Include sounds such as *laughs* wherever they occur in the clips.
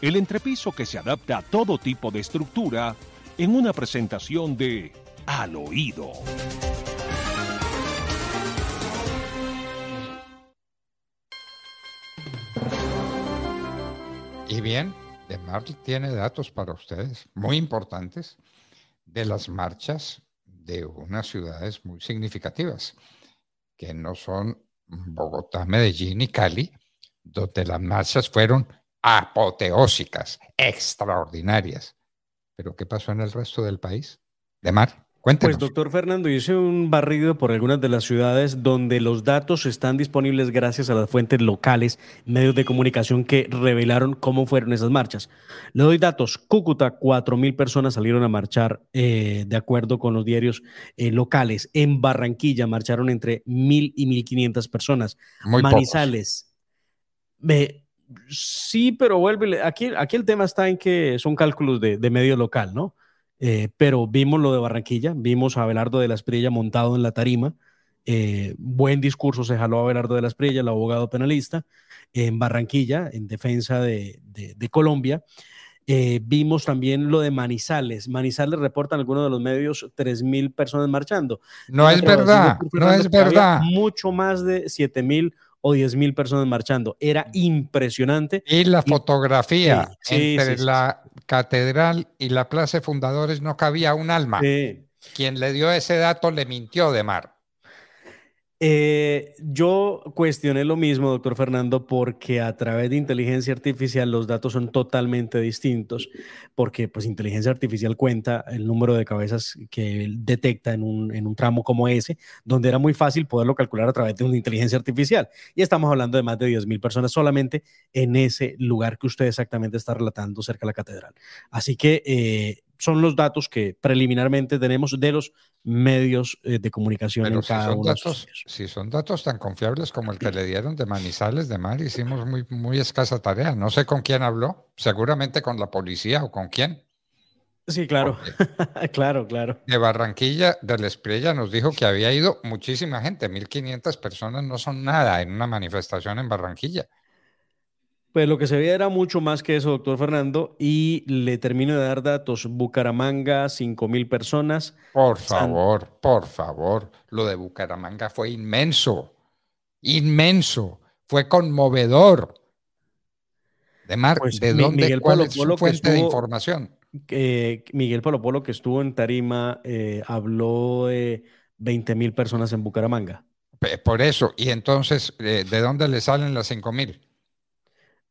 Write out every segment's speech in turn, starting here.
El entrepiso que se adapta a todo tipo de estructura en una presentación de Al Oído. Y bien, de Marley tiene datos para ustedes muy importantes de las marchas de unas ciudades muy significativas, que no son Bogotá, Medellín y Cali, donde las marchas fueron apoteósicas, extraordinarias. Pero ¿qué pasó en el resto del país? De Mar. Cuéntenos. Pues, doctor Fernando, hice un barrido por algunas de las ciudades donde los datos están disponibles gracias a las fuentes locales, medios de comunicación que revelaron cómo fueron esas marchas. Le doy datos. Cúcuta, 4.000 personas salieron a marchar eh, de acuerdo con los diarios eh, locales. En Barranquilla marcharon entre 1.000 y 1.500 personas. Muy Manizales. Me, sí, pero vuelve. Aquí, aquí el tema está en que son cálculos de, de medio local, ¿no? Eh, pero vimos lo de Barranquilla, vimos a Abelardo de la Espriella montado en la tarima. Eh, buen discurso se jaló a Abelardo de la Espriella, el abogado penalista, en Barranquilla, en defensa de, de, de Colombia. Eh, vimos también lo de Manizales. Manizales reportan algunos de los medios 3.000 personas marchando. No es verdad, no es verdad. Mucho más de 7.000 o 10 mil personas marchando. Era impresionante. Y la fotografía Sí, sí, entre sí, sí. la catedral y la plaza de fundadores no cabía un alma. Sí. Quien le dio ese dato le mintió de mar. Eh, yo cuestioné lo mismo, doctor Fernando, porque a través de inteligencia artificial los datos son totalmente distintos, porque pues inteligencia artificial cuenta el número de cabezas que detecta en un, en un tramo como ese, donde era muy fácil poderlo calcular a través de una inteligencia artificial. Y estamos hablando de más de 10 mil personas solamente en ese lugar que usted exactamente está relatando cerca de la catedral. Así que eh, son los datos que preliminarmente tenemos de los medios eh, de comunicación Pero en si cada son, uno datos, si son datos tan confiables como el que le dieron de Manizales de Mar, hicimos muy, muy escasa tarea. No sé con quién habló, seguramente con la policía o con quién. Sí, claro, *laughs* claro, claro. De Barranquilla, de la Espriella, nos dijo que había ido muchísima gente, 1.500 personas no son nada en una manifestación en Barranquilla. Pues lo que se veía era mucho más que eso, doctor Fernando, y le termino de dar datos. Bucaramanga, 5 mil personas. Por San- favor, por favor, lo de Bucaramanga fue inmenso, inmenso, fue conmovedor. De Mar, Pues, ¿de dónde, Miguel cuál Polo es su fuente de información? Eh, Miguel Polo Polo, que estuvo en Tarima, eh, habló de 20 mil personas en Bucaramanga. Por eso, y entonces, eh, ¿de dónde le salen las 5.000?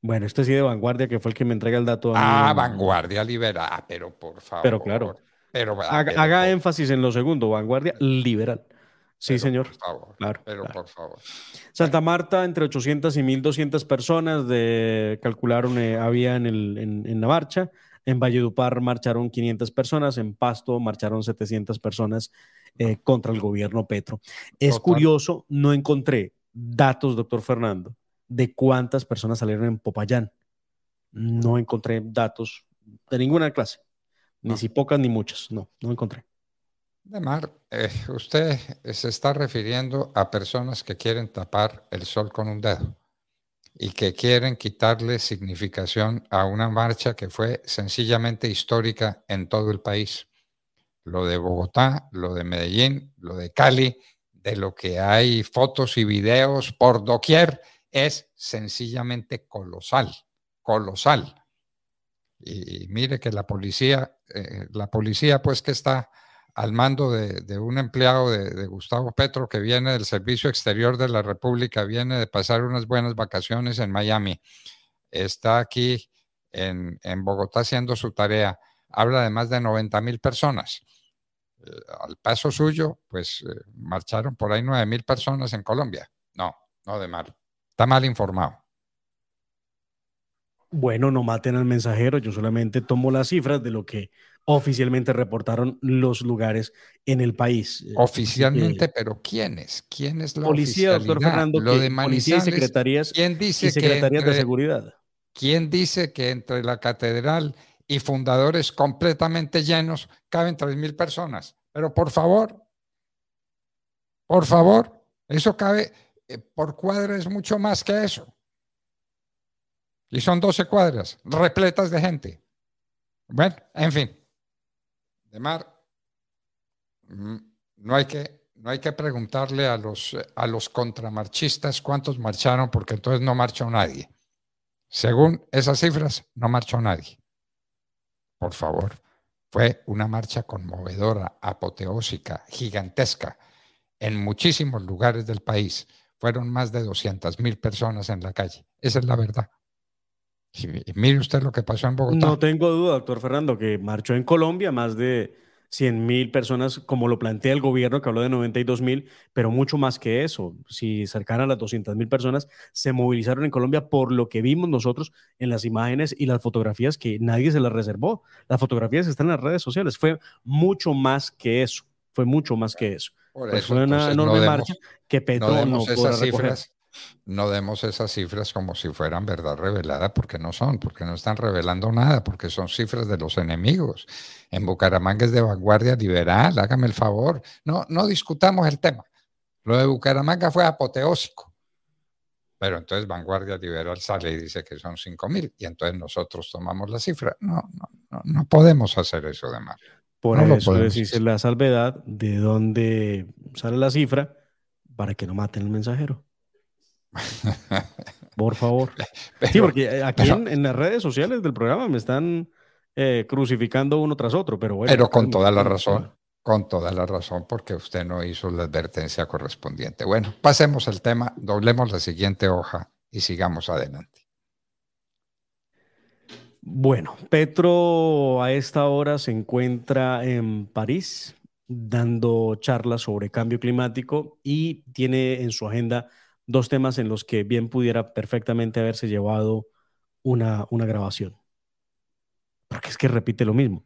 Bueno, este sí de Vanguardia, que fue el que me entrega el dato a Ah, Vanguardia Liberal, ah, pero por favor. Pero claro. Pero, ah, Haga, pero haga por- énfasis en lo segundo, Vanguardia liberal. Sí, pero señor. Por favor, Claro, pero claro. por favor. Santa Marta, entre 800 y 1200 personas de, calcularon, eh, había en, el, en, en la marcha. En Valledupar marcharon 500 personas, en Pasto marcharon 700 personas eh, contra el gobierno Petro. Es Total. curioso, no encontré datos, doctor Fernando, de cuántas personas salieron en Popayán. No encontré datos de ninguna clase, ni si pocas ni muchas, no, no encontré. De Mar, eh, usted se está refiriendo a personas que quieren tapar el sol con un dedo y que quieren quitarle significación a una marcha que fue sencillamente histórica en todo el país. Lo de Bogotá, lo de Medellín, lo de Cali, de lo que hay fotos y videos por doquier es sencillamente colosal, colosal. Y, mire que la policía, eh, la policía pues que está al mando de, un empleado de, Gustavo Petro que viene del Servicio Exterior de la República, viene de pasar unas buenas vacaciones en Miami, está aquí en, Bogotá haciendo su tarea, habla de más de 90 mil personas. Eh, al paso suyo, pues eh, marcharon por ahí 9 mil personas en Colombia. No, no de mal. Está mal informado. Bueno, no maten al mensajero, yo solamente tomo las cifras de lo que oficialmente reportaron los lugares en el país. Eh, oficialmente, pero ¿quiénes? ¿Quién es la Policía, doctor Fernando, lo de policía y secretarías, ¿quién dice secretarías de seguridad. ¿Quién dice que entre la catedral y fundadores completamente llenos caben tres mil personas? Pero por favor, por favor, eso cabe, eh, por cuadra es mucho más que eso. Y son 12 cuadras repletas de gente. Bueno, en fin. De mar, mm, no hay que, no hay que preguntarle a los, a los contramarchistas cuántos marcharon, porque entonces no marchó nadie. Según esas cifras, no marchó nadie. Por favor, fue una marcha conmovedora, apoteósica, gigantesca, en muchísimos lugares del país. Fueron más de 200 mil personas en la calle. Esa es la verdad mire usted lo que pasó en Bogotá. No tengo duda, doctor Fernando, que marchó en Colombia más de 100 mil personas, como lo plantea el gobierno, que habló de 92 mil, pero mucho más que eso. Si cercaran a las 200 mil personas, se movilizaron en Colombia por lo que vimos nosotros en las imágenes y las fotografías que nadie se las reservó. Las fotografías están en las redes sociales. Fue mucho más que eso. Fue mucho más que eso. Pues fue una enorme marcha que Petro no, podrá recoger no demos esas cifras como si fueran verdad revelada, porque no son, porque no están revelando nada, porque son cifras de los enemigos. En Bucaramanga es de vanguardia liberal, hágame el favor. No, no discutamos el tema. Lo de Bucaramanga fue apoteósico. Pero entonces vanguardia liberal sale y dice que son 5 mil y entonces nosotros tomamos la cifra. No, no, no, podemos hacer eso de mal. Por eso decirse la salvedad de dónde sale la cifra para que no maten el mensajero. Por favor. *laughs* sí, porque aquí en, las redes sociales del programa me están eh, crucificando uno tras otro, pero bueno. Pero con toda la razón, con toda la razón, porque usted no hizo la advertencia correspondiente. Bueno, pasemos al tema, doblemos la siguiente hoja y sigamos adelante. Bueno, Petro a esta hora se encuentra en París dando charlas sobre cambio climático y tiene en su agenda dos temas en los que bien pudiera perfectamente haberse llevado una, una grabación. Porque es que repite lo mismo.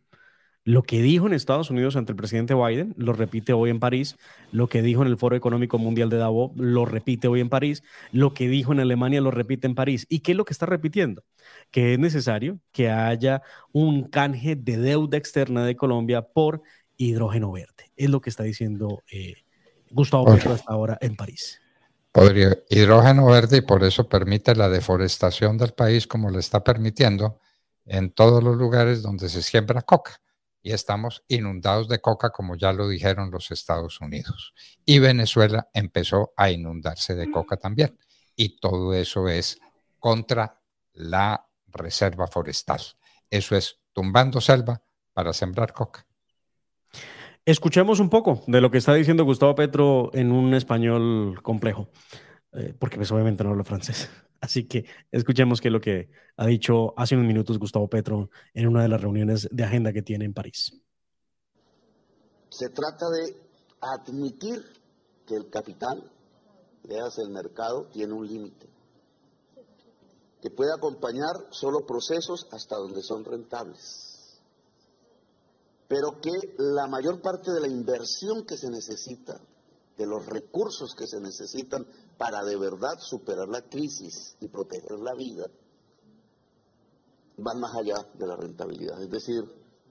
Lo que dijo en Estados Unidos ante el presidente Biden, lo repite hoy en París. Lo que dijo en el Foro Económico Mundial de Davos, lo repite hoy en París. Lo que dijo en Alemania, lo repite en París. ¿Y qué es lo que está repitiendo? Que es necesario que haya un canje de deuda externa de Colombia por hidrógeno verde. Es lo que está diciendo eh, Gustavo Petro hasta ahora en París. Podría, hidrógeno verde y por eso permite la deforestación del país como le está permitiendo en todos los lugares donde se siembra coca. Y estamos inundados de coca, como ya lo dijeron los Estados Unidos. Y Venezuela empezó a inundarse de coca también. Y todo eso es contra la reserva forestal. Eso es tumbando selva para sembrar coca. Escuchemos un poco de lo que está diciendo Gustavo Petro en un español complejo, eh, porque pues obviamente no habla francés. *laughs* Así que escuchemos qué es lo que ha dicho hace unos minutos Gustavo Petro en una de las reuniones de agenda que tiene en París. Se trata de admitir que el capital, leas el mercado, tiene un límite, que puede acompañar solo procesos hasta donde son rentables pero que la mayor parte de la inversión que se necesita, de los recursos que se necesitan para de verdad superar la crisis y proteger la vida, van más allá de la rentabilidad. Es decir,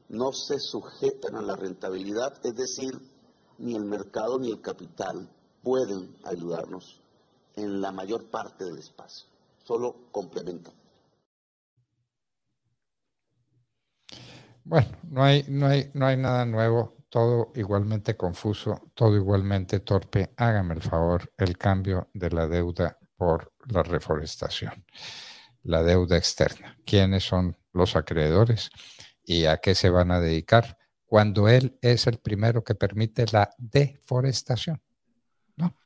no se sujetan a la rentabilidad, es decir, ni el mercado ni el capital pueden ayudarnos en la mayor parte del espacio, solo complementan. Bueno, no hay, no hay, no hay nada nuevo. Todo igualmente confuso, todo igualmente torpe. Hágame el favor, el cambio de la deuda por la reforestación, la deuda externa. ¿Quiénes son los acreedores y a qué se van a dedicar? Cuando él es el primero que permite la deforestación. ¿no?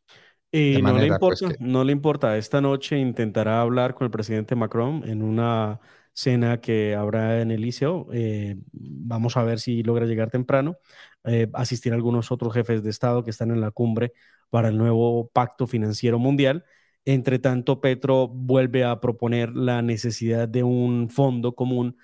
Y no le, pues, importa, que- no le importa. Esta noche intentará hablar con el presidente Macron en una cena que habrá en el Liceo. Eh, vamos a ver si logra llegar temprano. Eh, asistir a algunos otros jefes de Estado que están en la cumbre para el nuevo pacto financiero mundial. Entre tanto, Petro vuelve a proponer la necesidad de un fondo común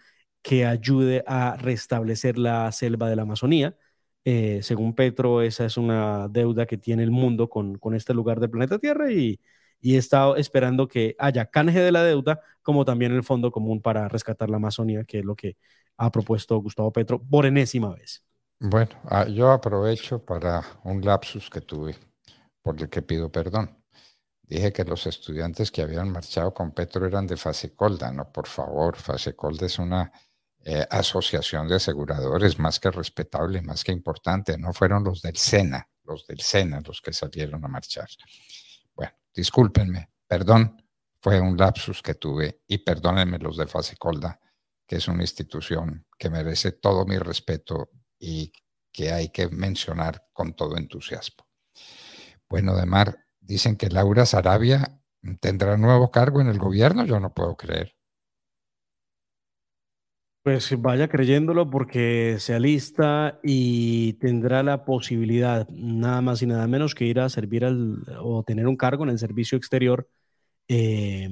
que ayude a restablecer la selva de la Amazonía. Eh, según Petro, esa es una deuda que tiene el mundo con, con este lugar del planeta Tierra y, y está esperando que haya canje de la deuda, como también el fondo común para rescatar la Amazonía, que es lo que ha propuesto Gustavo Petro por enésima vez. Bueno, ah, yo aprovecho para un lapsus que tuve, por el que pido perdón. Dije que los estudiantes que habían marchado con Petro eran de Fasecolda. No, por favor, Fasecolda es una eh, asociación de aseguradores más que respetable, más que importante. No fueron los del SENA, los del SENA los que salieron a marchar. Bueno, discúlpenme, perdón, fue un lapsus que tuve y perdónenme los de Fasecolda, que es una institución que merece todo mi respeto y que hay que mencionar con todo entusiasmo. Bueno, de Mar, dicen que Laura Sarabia tendrá nuevo cargo en el gobierno, yo no puedo creer. Pues vaya creyéndolo porque se alista y tendrá la posibilidad, nada más y nada menos que ir a servir al, o tener un cargo en el servicio exterior, eh,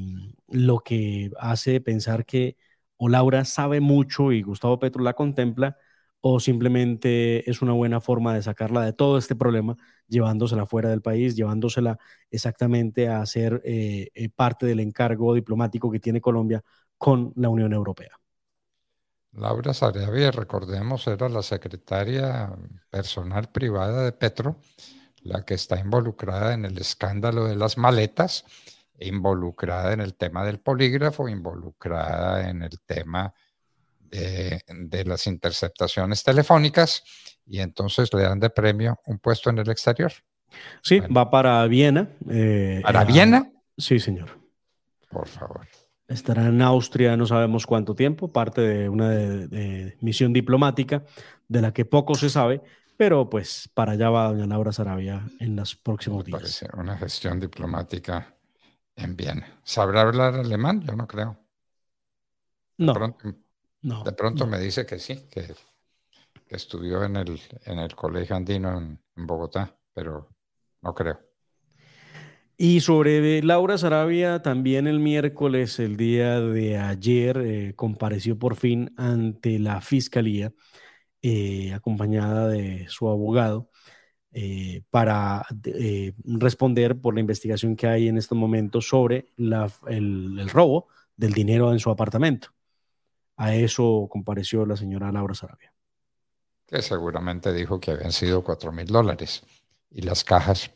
lo que hace pensar que o Laura sabe mucho y Gustavo Petro la contempla, o simplemente es una buena forma de sacarla de todo este problema, llevándosela fuera del país, llevándosela exactamente a ser eh, eh, parte del encargo diplomático que tiene Colombia con la Unión Europea. Laura Sarabia, recordemos, era la secretaria personal privada de Petro, la que está involucrada en el escándalo de las maletas, involucrada en el tema del polígrafo, involucrada en el tema de, de las interceptaciones telefónicas, y entonces le dan de premio un puesto en el exterior. Sí, va para Viena. eh, ¿Para Viena? Sí, señor. Por favor. Estará en Austria no sabemos cuánto tiempo, parte de una de- de misión diplomática de la que poco se sabe, pero pues para allá va doña Laura Sarabia en los próximos días. Parece una gestión diplomática en Viena. ¿Sabrá hablar alemán? Yo no creo. De No, pronto, no, de pronto no. me dice que sí, que, que estudió en el, en el Colegio Andino en, en Bogotá, pero no creo. Y sobre Laura Sarabia, también el miércoles, el día de ayer, eh, compareció por fin ante la fiscalía, eh, acompañada de su abogado, eh, para responder por la investigación que hay en estos momentos sobre el robo del dinero en su apartamento. A eso compareció la señora Laura Sarabia. Que seguramente dijo que habían sido cuatro mil dólares. Y las cajas.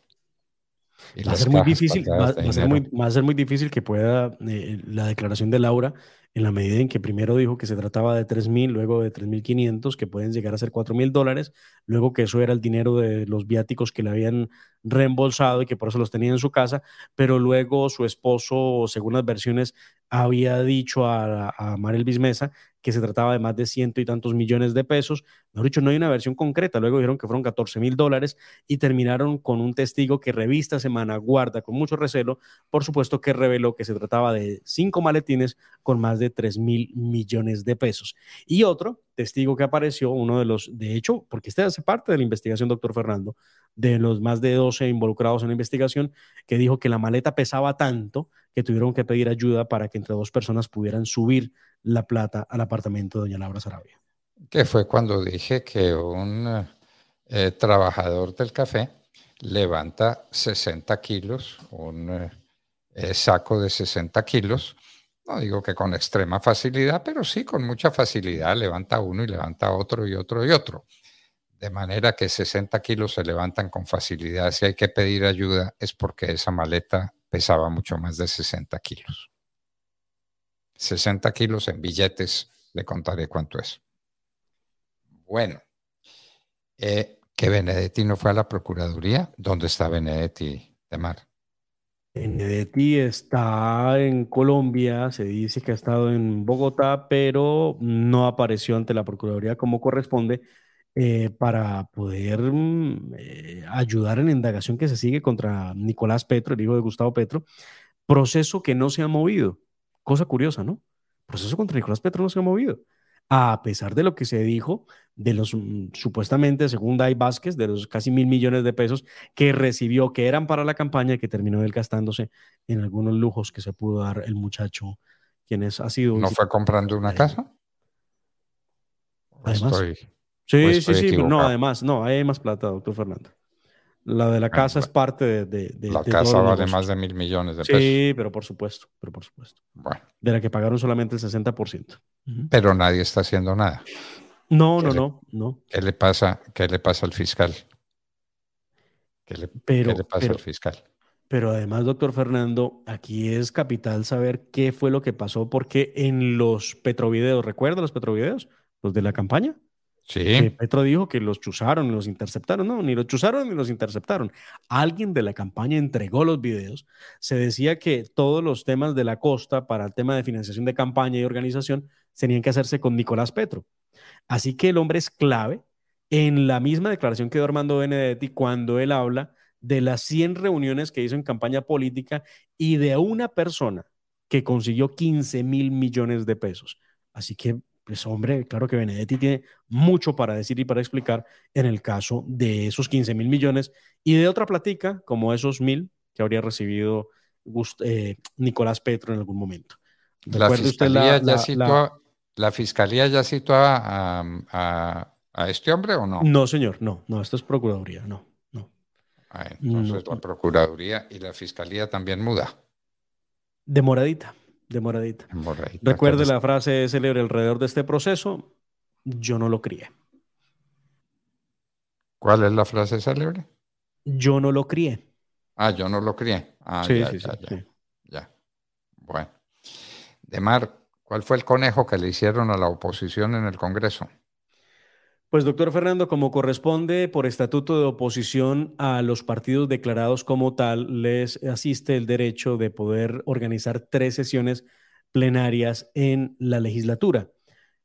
Va a ser muy difícil, va, va a ser muy, va a ser muy difícil que pueda eh, la declaración de Laura en la medida en que primero dijo que se trataba de 3 mil, luego de 3.500, que pueden llegar a ser 4 mil dólares, luego que eso era el dinero de los viáticos que le habían reembolsado y que por eso los tenía en su casa, pero luego su esposo, según las versiones, había dicho a, a Marel Bismesa que se trataba de más de ciento y tantos millones de pesos. Mejor dicho, no hay una versión concreta. Luego dijeron que fueron 14 mil dólares y terminaron con un testigo que revista semana guarda con mucho recelo, por supuesto que reveló que se trataba de cinco maletines con más de 3 mil millones de pesos. Y otro testigo que apareció, uno de los, de hecho, porque este hace parte de la investigación, doctor Fernando, de los más de 12 involucrados en la investigación, que dijo que la maleta pesaba tanto que tuvieron que pedir ayuda para que entre dos personas pudieran subir la plata al apartamento de doña Laura Sarabia. Que fue cuando dije que un eh, trabajador del café levanta 60 kilos, un eh, saco de 60 kilos. No digo que con extrema facilidad, pero sí con mucha facilidad levanta uno y levanta otro y otro y otro. De manera que 60 kilos se levantan con facilidad. Si hay que pedir ayuda es porque esa maleta pesaba mucho más de 60 kilos. 60 kilos en billetes, le contaré cuánto es. Bueno, Eh, que Benedetti no fue a la Procuraduría. ¿Dónde está Benedetti, Temar? Benedetti está en Colombia, se dice que ha estado en Bogotá, pero no apareció ante la Procuraduría como corresponde eh, para poder mm, eh, ayudar en la indagación que se sigue contra Nicolás Petro, el hijo de Gustavo Petro, proceso que no se ha movido. Cosa curiosa, ¿no? Proceso contra Nicolás Petro no se ha movido a pesar de lo que se dijo de los mm, supuestamente, según Dai Vázquez, de los casi mil millones de pesos que recibió, que eran para la campaña y que terminó él gastándose en algunos lujos que se pudo dar el muchacho, quien es, ha sido... ¿No fue comprando una casa? Además, sí, sí, sí, no, además, no, hay más plata, doctor Fernando. La de la casa es parte de... de, la casa vale más de mil millones de pesos. Sí, pero por supuesto, pero por supuesto. Bueno. De la que pagaron solamente el 60%. Pero nadie está haciendo nada. No, no, no, no. ¿Qué le pasa, qué le pasa al fiscal? ¿Qué le, pero, ¿qué le pasa al fiscal? Pero además, doctor Fernando, aquí es capital saber qué fue lo que pasó, porque en los petrovideos, ¿recuerda los petrovideos? Los de la campaña. Sí. Petro dijo que los chuzaron los interceptaron. No, ni los chuzaron ni los interceptaron. Alguien de la campaña entregó los videos. Se decía que todos los temas de la costa para el tema de financiación de campaña y organización tenían que hacerse con Nicolás Petro. Así que el hombre es clave en la misma declaración que dio Armando Benedetti cuando él habla de las 100 reuniones que hizo en campaña política y de una persona que consiguió 15 mil millones de pesos. Así que pues hombre, claro que Benedetti tiene mucho para decir y para explicar en el caso de esos 15 mil millones y de otra platica como esos mil que habría recibido eh, Nicolás Petro en algún momento. La fiscalía, ya citó, la... fiscalía ya citó a, este hombre o no? No, señor, no, no, esto es Procuraduría, no, no. Ah, entonces la Procuraduría y la Fiscalía también muda. Demoradita. Demoradita. Recuerde la frase célebre alrededor de este proceso, yo no lo crié. ¿Cuál es la frase célebre? Yo no lo crié. Ah, yo no lo crié. Ah, sí, ya, sí, ya, sí, ya, Bueno. Demar, ¿cuál fue el conejo que le hicieron a la oposición en el Congreso? Pues doctor Fernando, como corresponde por estatuto de oposición a los partidos declarados como tal, les asiste el derecho de poder organizar tres sesiones plenarias en la legislatura.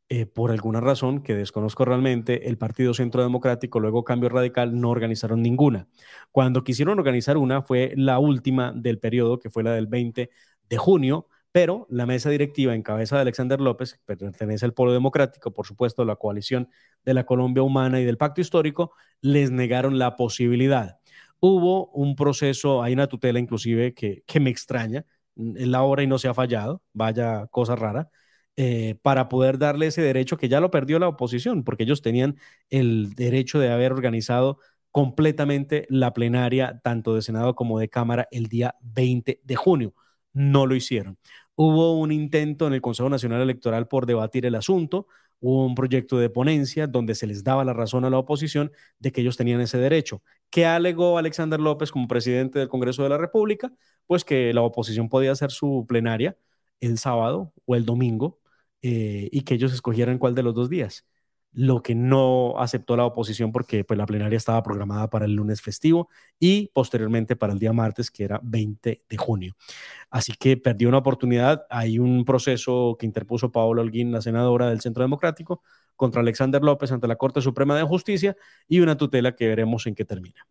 Eh, por alguna razón que desconozco realmente, el Partido Centro Democrático, luego Cambio Radical, no organizaron ninguna. Cuando quisieron organizar una fue la última del periodo, que fue la del 20 de junio, pero la mesa directiva en cabeza de Alexander López, que pertenece al Polo Democrático, por supuesto, la coalición de la Colombia Humana y del Pacto Histórico, les negaron la posibilidad. Hubo un proceso, hay una tutela inclusive que, me extraña, en la hora y no se ha fallado, vaya cosa rara, eh, para poder darle ese derecho que ya lo perdió la oposición, porque ellos tenían el derecho de haber organizado completamente la plenaria, tanto de Senado como de Cámara, el día 20 de junio no lo hicieron. Hubo un intento en el Consejo Nacional Electoral por debatir el asunto, hubo un proyecto de ponencia donde se les daba la razón a la oposición de que ellos tenían ese derecho. ¿Qué alegó Alexander López como presidente del Congreso de la República? Pues que la oposición podía hacer su plenaria el sábado o el domingo eh, y que ellos escogieran cuál de los dos días lo que no aceptó la oposición porque pues, la plenaria estaba programada para el lunes festivo y posteriormente para el día martes, que era 20 de junio. Así que perdió una oportunidad. Hay un proceso que interpuso Paola Holguín, la senadora del Centro Democrático, contra Alexander López ante la Corte Suprema de Justicia y una tutela que veremos en qué termina.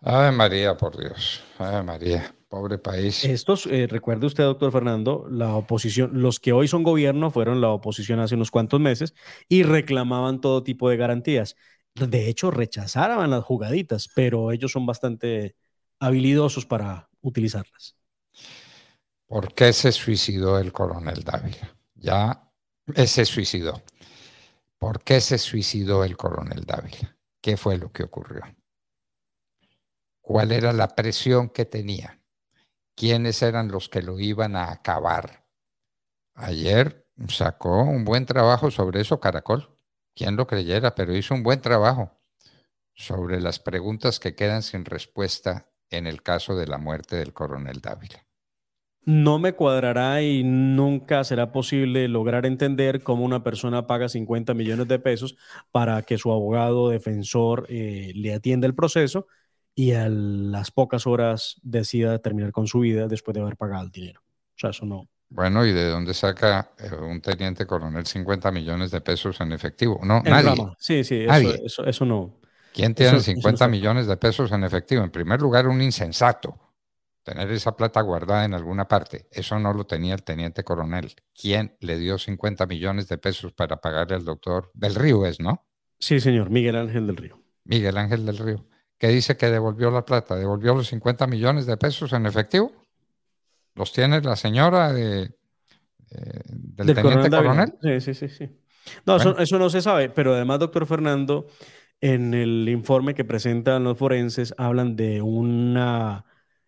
Ave María, por Dios. Ave María. Pobre país. Estos, eh, recuerde usted, doctor Fernando, la oposición, los que hoy son gobierno fueron la oposición hace unos cuantos meses y reclamaban todo tipo de garantías. De hecho, rechazaban las jugaditas, pero ellos son bastante habilidosos para utilizarlas. ¿Por qué se suicidó el coronel Dávila? Ya se suicidó. ¿Por qué se suicidó el coronel Dávila? ¿Qué fue lo que ocurrió? ¿Cuál era la presión que tenía? Quiénes eran los que lo iban a acabar. Ayer sacó un buen trabajo sobre eso Caracol. Quien lo creyera, pero hizo un buen trabajo sobre las preguntas que quedan sin respuesta en el caso de la muerte del coronel Dávila. No me cuadrará y nunca será posible lograr entender cómo una persona paga 50 millones de pesos para que su abogado defensor eh, le atienda el proceso y a las pocas horas decida terminar con su vida después de haber pagado el dinero. O sea, eso no. Bueno, ¿y de dónde saca eh, un teniente coronel 50 millones de pesos en efectivo? No, nadie. Sí, sí, eso, Eso, no. ¿Quién tiene 50 millones de pesos en efectivo? En primer lugar, un insensato tener esa plata guardada en alguna parte. Eso no lo tenía el teniente coronel. ¿Quién le dio 50 millones de pesos para pagarle al doctor del Río es, no? Sí, señor, Miguel Ángel del Río. Miguel Ángel del Río. ¿Qué dice que devolvió la plata? ¿Devolvió los 50 millones de pesos en efectivo? ¿Los tiene la señora de, eh, del, teniente coronel, Sí, sí, sí. sí. No, eso, eso no se sabe, pero además, doctor Fernando, en el informe que presentan los forenses hablan de una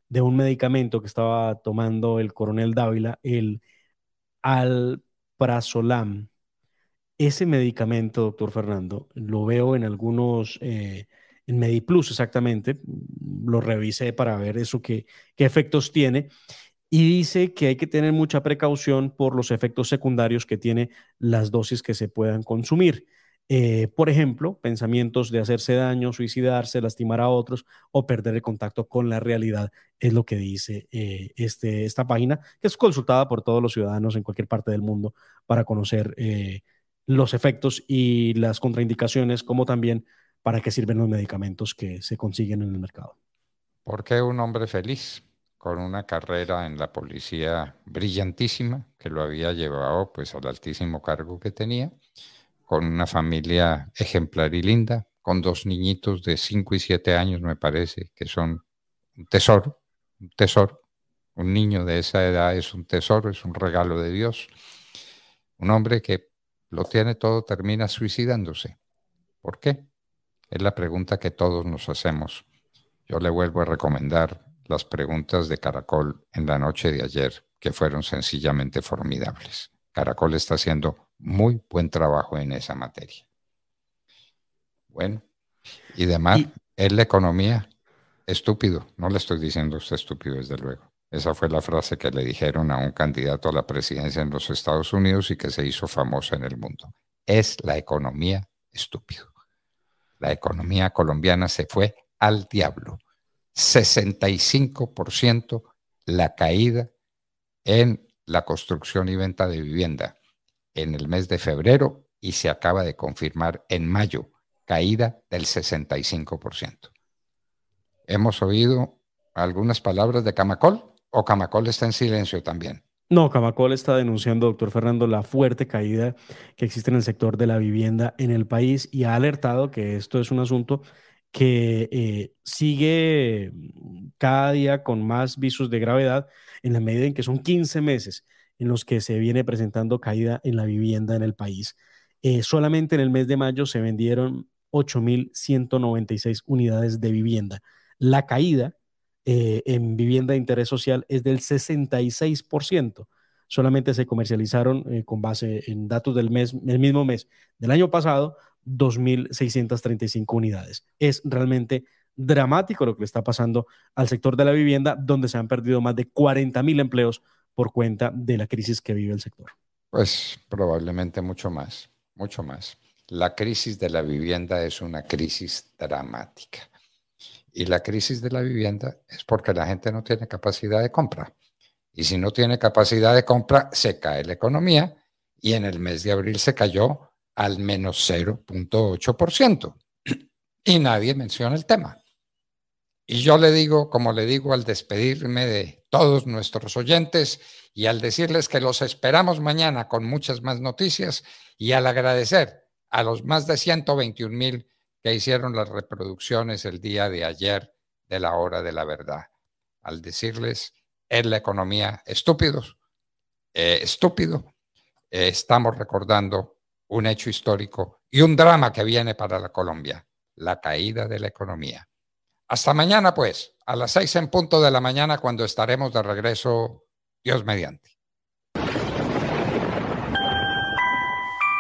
de un medicamento que estaba tomando el coronel Dávila, el alprazolam. Ese medicamento, doctor Fernando, lo veo en algunos, eh, en MediPlus exactamente, lo revisé para ver eso qué, qué efectos tiene y dice que hay que tener mucha precaución por los efectos secundarios que tiene las dosis que se puedan consumir. Eh, por ejemplo, pensamientos de hacerse daño, suicidarse, lastimar a otros o perder el contacto con la realidad, es lo que dice eh, este, esta página, que es consultada por todos los ciudadanos en cualquier parte del mundo para conocer eh, los efectos y las contraindicaciones, como también para qué sirven los medicamentos que se consiguen en el mercado. ¿Por qué un hombre feliz con una carrera en la policía brillantísima que lo había llevado pues al altísimo cargo que tenía? con una familia ejemplar y linda, con dos niñitos de 5 y 7 años, me parece, que son un tesoro, un tesoro. Un niño de esa edad es un tesoro, es un regalo de Dios. Un hombre que lo tiene todo termina suicidándose. ¿Por qué? Es la pregunta que todos nos hacemos. Yo le vuelvo a recomendar las preguntas de Caracol en la noche de ayer, que fueron sencillamente formidables. Caracol está haciendo muy buen trabajo en esa materia. Bueno, y demás, es la economía estúpido. No le estoy diciendo usted estúpido, desde luego. Esa fue la frase que le dijeron a un candidato a la presidencia en los Estados Unidos y que se hizo famosa en el mundo. Es la economía estúpido. La economía colombiana se fue al diablo. 65% la caída en la construcción y venta de vivienda en el mes de febrero y se acaba de confirmar en mayo, caída del 65%. ¿Hemos oído algunas palabras de Camacol o Camacol está en silencio también? No, Camacol está denunciando, doctor Fernando, la fuerte caída que existe en el sector de la vivienda en el país y ha alertado que esto es un asunto que eh, sigue cada día con más visos de gravedad en la medida en que son 15 meses en los que se viene presentando caída en la vivienda en el país. Eh, solamente en el mes de mayo se vendieron 8.196 unidades de vivienda. La caída eh, en vivienda de interés social es del 66%. Solamente se comercializaron eh, con base en datos del mes, el mismo mes del año pasado, 2.635 unidades. Es realmente dramático lo que le está pasando al sector de la vivienda, donde se han perdido más de 40.000 empleos por cuenta de la crisis que vive el sector? Pues probablemente mucho más, mucho más. La crisis de la vivienda es una crisis dramática. Y la crisis de la vivienda es porque la gente no tiene capacidad de compra. Y si no tiene capacidad de compra, se cae la economía y en el mes de abril se cayó al menos 0.8%. *clears throat* Y nadie menciona el tema. Y yo le digo, como le digo al despedirme de todos nuestros oyentes y al decirles que los esperamos mañana con muchas más noticias y al agradecer a los más de 121 mil que hicieron las reproducciones el día de ayer de la hora de la verdad. Al decirles, es la economía estúpidos, eh, estúpido, eh, estamos recordando un hecho histórico y un drama que viene para la Colombia, la caída de la economía. Hasta mañana, pues, a las seis en punto de la mañana, cuando estaremos de regreso, Dios mediante.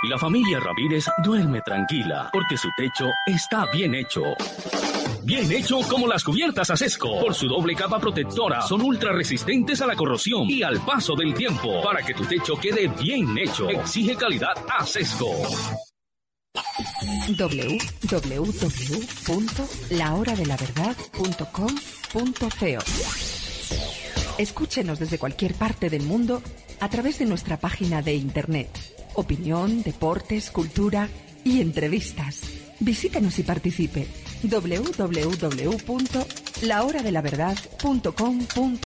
La familia Ramírez duerme tranquila porque su techo está bien hecho. bien hecho como las cubiertas Acesco. Por su doble capa protectora, son ultra resistentes a la corrosión y al paso del tiempo. Para que tu techo quede bien hecho, exige calidad Acesco. www.lahoradelaverdad.com.co Escúchenos desde cualquier parte del mundo a través de nuestra página de internet. Opinión, deportes, cultura y entrevistas. Visítenos y participe. www.lahoradelaverdad.com.co